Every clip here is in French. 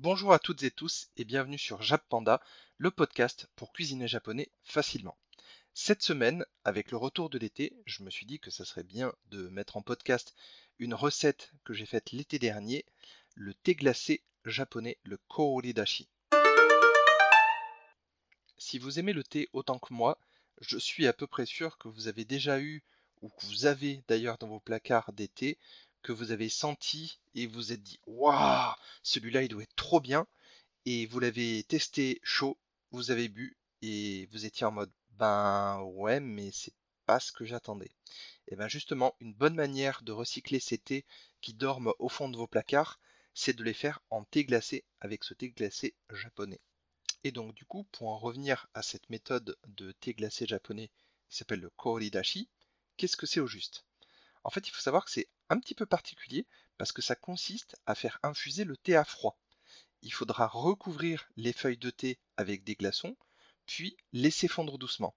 Bonjour à toutes et tous et bienvenue sur Jap Panda, le podcast pour cuisiner japonais facilement. Cette semaine, avec le retour de l'été, je me suis dit que ça serait bien de mettre en podcast une recette que j'ai faite l'été dernier, le thé glacé japonais, le Kooridashi. Si vous aimez le thé autant que moi, je suis à peu près sûr que vous avez déjà eu, ou que vous avez d'ailleurs dans vos placards thés, vous avez senti et vous êtes dit Waouh, celui-là il doit être trop bien. Et vous l'avez testé chaud, vous avez bu et vous étiez en mode Ben ouais, mais c'est pas ce que j'attendais. Et bien justement, une bonne manière de recycler ces thés qui dorment au fond de vos placards, c'est de les faire en thé glacé avec ce thé glacé japonais. Et donc du coup, pour en revenir à cette méthode de thé glacé japonais qui s'appelle le Koridashi, qu'est-ce que c'est au juste? En fait, il faut savoir que c'est un petit peu particulier parce que ça consiste à faire infuser le thé à froid. Il faudra recouvrir les feuilles de thé avec des glaçons, puis laisser fondre doucement.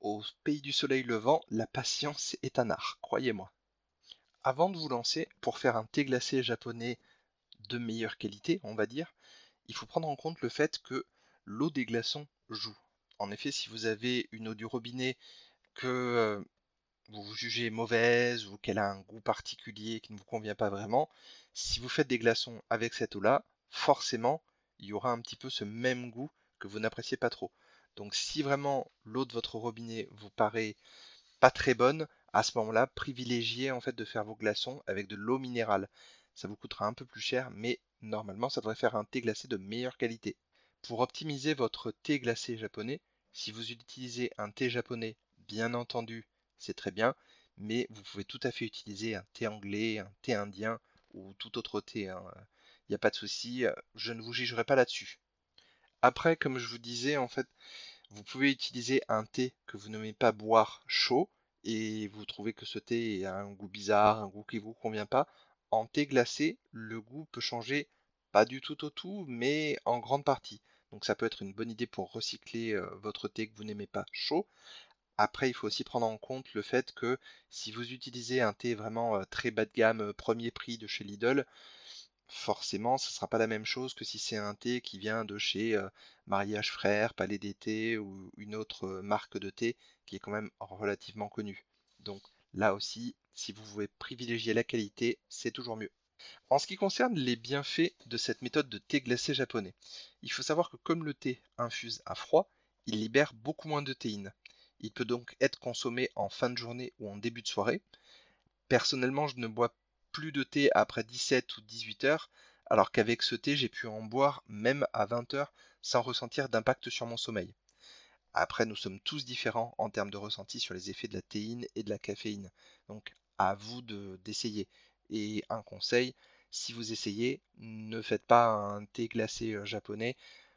Au pays du soleil levant, la patience est un art, croyez-moi. Avant de vous lancer pour faire un thé glacé japonais de meilleure qualité, on va dire, il faut prendre en compte le fait que l'eau des glaçons joue. En effet, si vous avez une eau du robinet que euh, vous jugez mauvaise ou qu'elle a un goût particulier qui ne vous convient pas vraiment, si vous faites des glaçons avec cette eau-là, forcément, il y aura un petit peu ce même goût que vous n'appréciez pas trop. Donc si vraiment l'eau de votre robinet vous paraît pas très bonne, à ce moment-là, privilégiez en fait de faire vos glaçons avec de l'eau minérale. Ça vous coûtera un peu plus cher, mais normalement ça devrait faire un thé glacé de meilleure qualité. Pour optimiser votre thé glacé japonais, si vous utilisez un thé japonais, bien entendu, c'est très bien, mais vous pouvez tout à fait utiliser un thé anglais, un thé indien ou tout autre thé. Il hein. n'y a pas de souci, je ne vous jugerai pas là-dessus. Après, comme je vous disais, en fait, vous pouvez utiliser un thé que vous n'aimez pas boire chaud et vous trouvez que ce thé a un goût bizarre, un goût qui ne vous convient pas. En thé glacé, le goût peut changer pas du tout au tout, mais en grande partie. Donc ça peut être une bonne idée pour recycler euh, votre thé que vous n'aimez pas chaud. Après, il faut aussi prendre en compte le fait que si vous utilisez un thé vraiment très bas de gamme, premier prix de chez Lidl, forcément, ce ne sera pas la même chose que si c'est un thé qui vient de chez Mariage Frère, Palais d'été ou une autre marque de thé qui est quand même relativement connue. Donc là aussi, si vous pouvez privilégier la qualité, c'est toujours mieux. En ce qui concerne les bienfaits de cette méthode de thé glacé japonais, il faut savoir que comme le thé infuse à froid, il libère beaucoup moins de théine. Il peut donc être consommé en fin de journée ou en début de soirée. Personnellement, je ne bois plus de thé après 17 ou 18 heures, alors qu'avec ce thé, j'ai pu en boire même à 20 heures sans ressentir d'impact sur mon sommeil. Après, nous sommes tous différents en termes de ressenti sur les effets de la théine et de la caféine. Donc, à vous d'essayer. et un conseil, si vous essayez, ne faites pas un thé glacé euh, japonais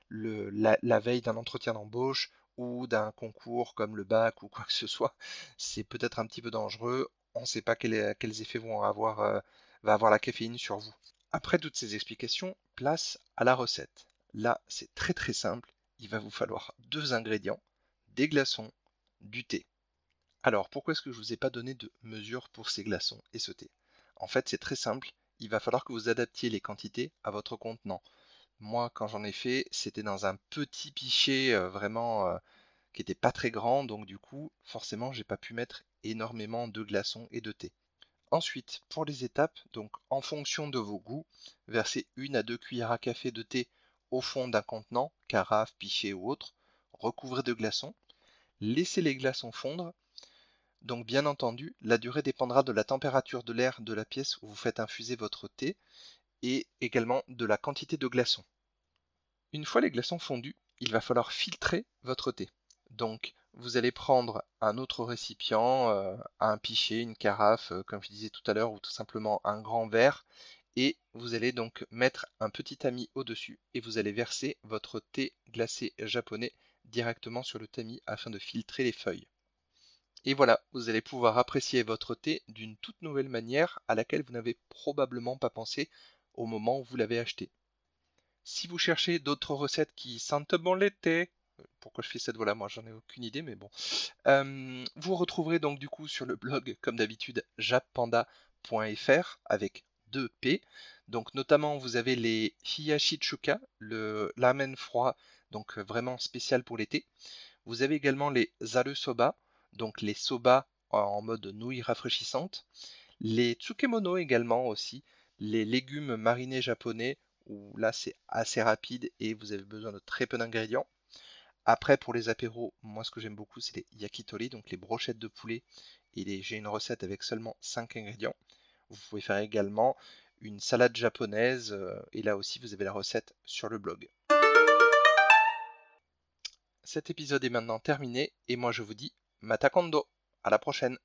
la, veille d'un entretien d'embauche ou d'un concours comme le bac ou quoi que ce soit, c'est peut-être un petit peu dangereux. On ne sait pas quels effets vont avoir, euh, va avoir la caféine sur vous. Après toutes ces explications, place à la recette. Là, c'est très très simple. Il va vous falloir deux ingrédients, des glaçons, du thé. Alors, pourquoi est-ce que je ne vous ai pas donné de mesure pour ces glaçons et ce thé? En fait, c'est très simple. Il va falloir que vous adaptiez les quantités à votre contenant. Moi, quand j'en ai fait, c'était dans un petit pichet euh, vraiment euh, qui n'était pas très grand, donc du coup, forcément, j'ai pas pu mettre énormément de glaçons et de thé. Ensuite, pour les étapes, donc en fonction de vos goûts, versez une à deux cuillères à café de thé au fond d'un contenant, carafe, pichet ou autre, recouvrez de glaçons, laissez les glaçons fondre. Donc bien entendu, la durée dépendra de la température de l'air de la pièce où vous faites infuser votre thé et également de la quantité de glaçons. Une fois les glaçons fondus, il va falloir filtrer votre thé. Donc vous allez prendre un autre récipient, euh, un pichet, une carafe, euh, comme je disais tout à l'heure, ou tout simplement un grand verre, et vous allez donc mettre un petit tamis au-dessus et vous allez verser votre thé glacé japonais directement sur le tamis afin de filtrer les feuilles. Et voilà, vous allez pouvoir apprécier votre thé d'une toute nouvelle manière à laquelle vous n'avez probablement pas pensé au moment où vous l'avez acheté. Si vous cherchez d'autres recettes qui sentent bon l'été, euh, pourquoi je fais cette voix-là, moi j'en ai aucune idée, mais bon. Euh, vous retrouverez donc du coup sur le blog, comme d'habitude, jappanda.fr avec 2 P. Donc notamment vous avez les Hiyashichuka, le ramen froid, donc vraiment spécial pour l'été. Vous avez également les Zaru donc les soba en mode nouilles rafraîchissantes. Les Tsukemono également aussi, les légumes marinés japonais, où là c'est assez rapide et vous avez besoin de très peu d'ingrédients. Après, pour les apéros, moi ce que j'aime beaucoup, c'est les yakitori, donc les brochettes de poulet. Et j'ai une recette avec seulement 5 ingrédients. Vous pouvez faire également une salade japonaise, euh, et là aussi vous avez la recette sur le blog. Cet épisode est maintenant terminé, et moi je vous dis Matakondo. À la prochaine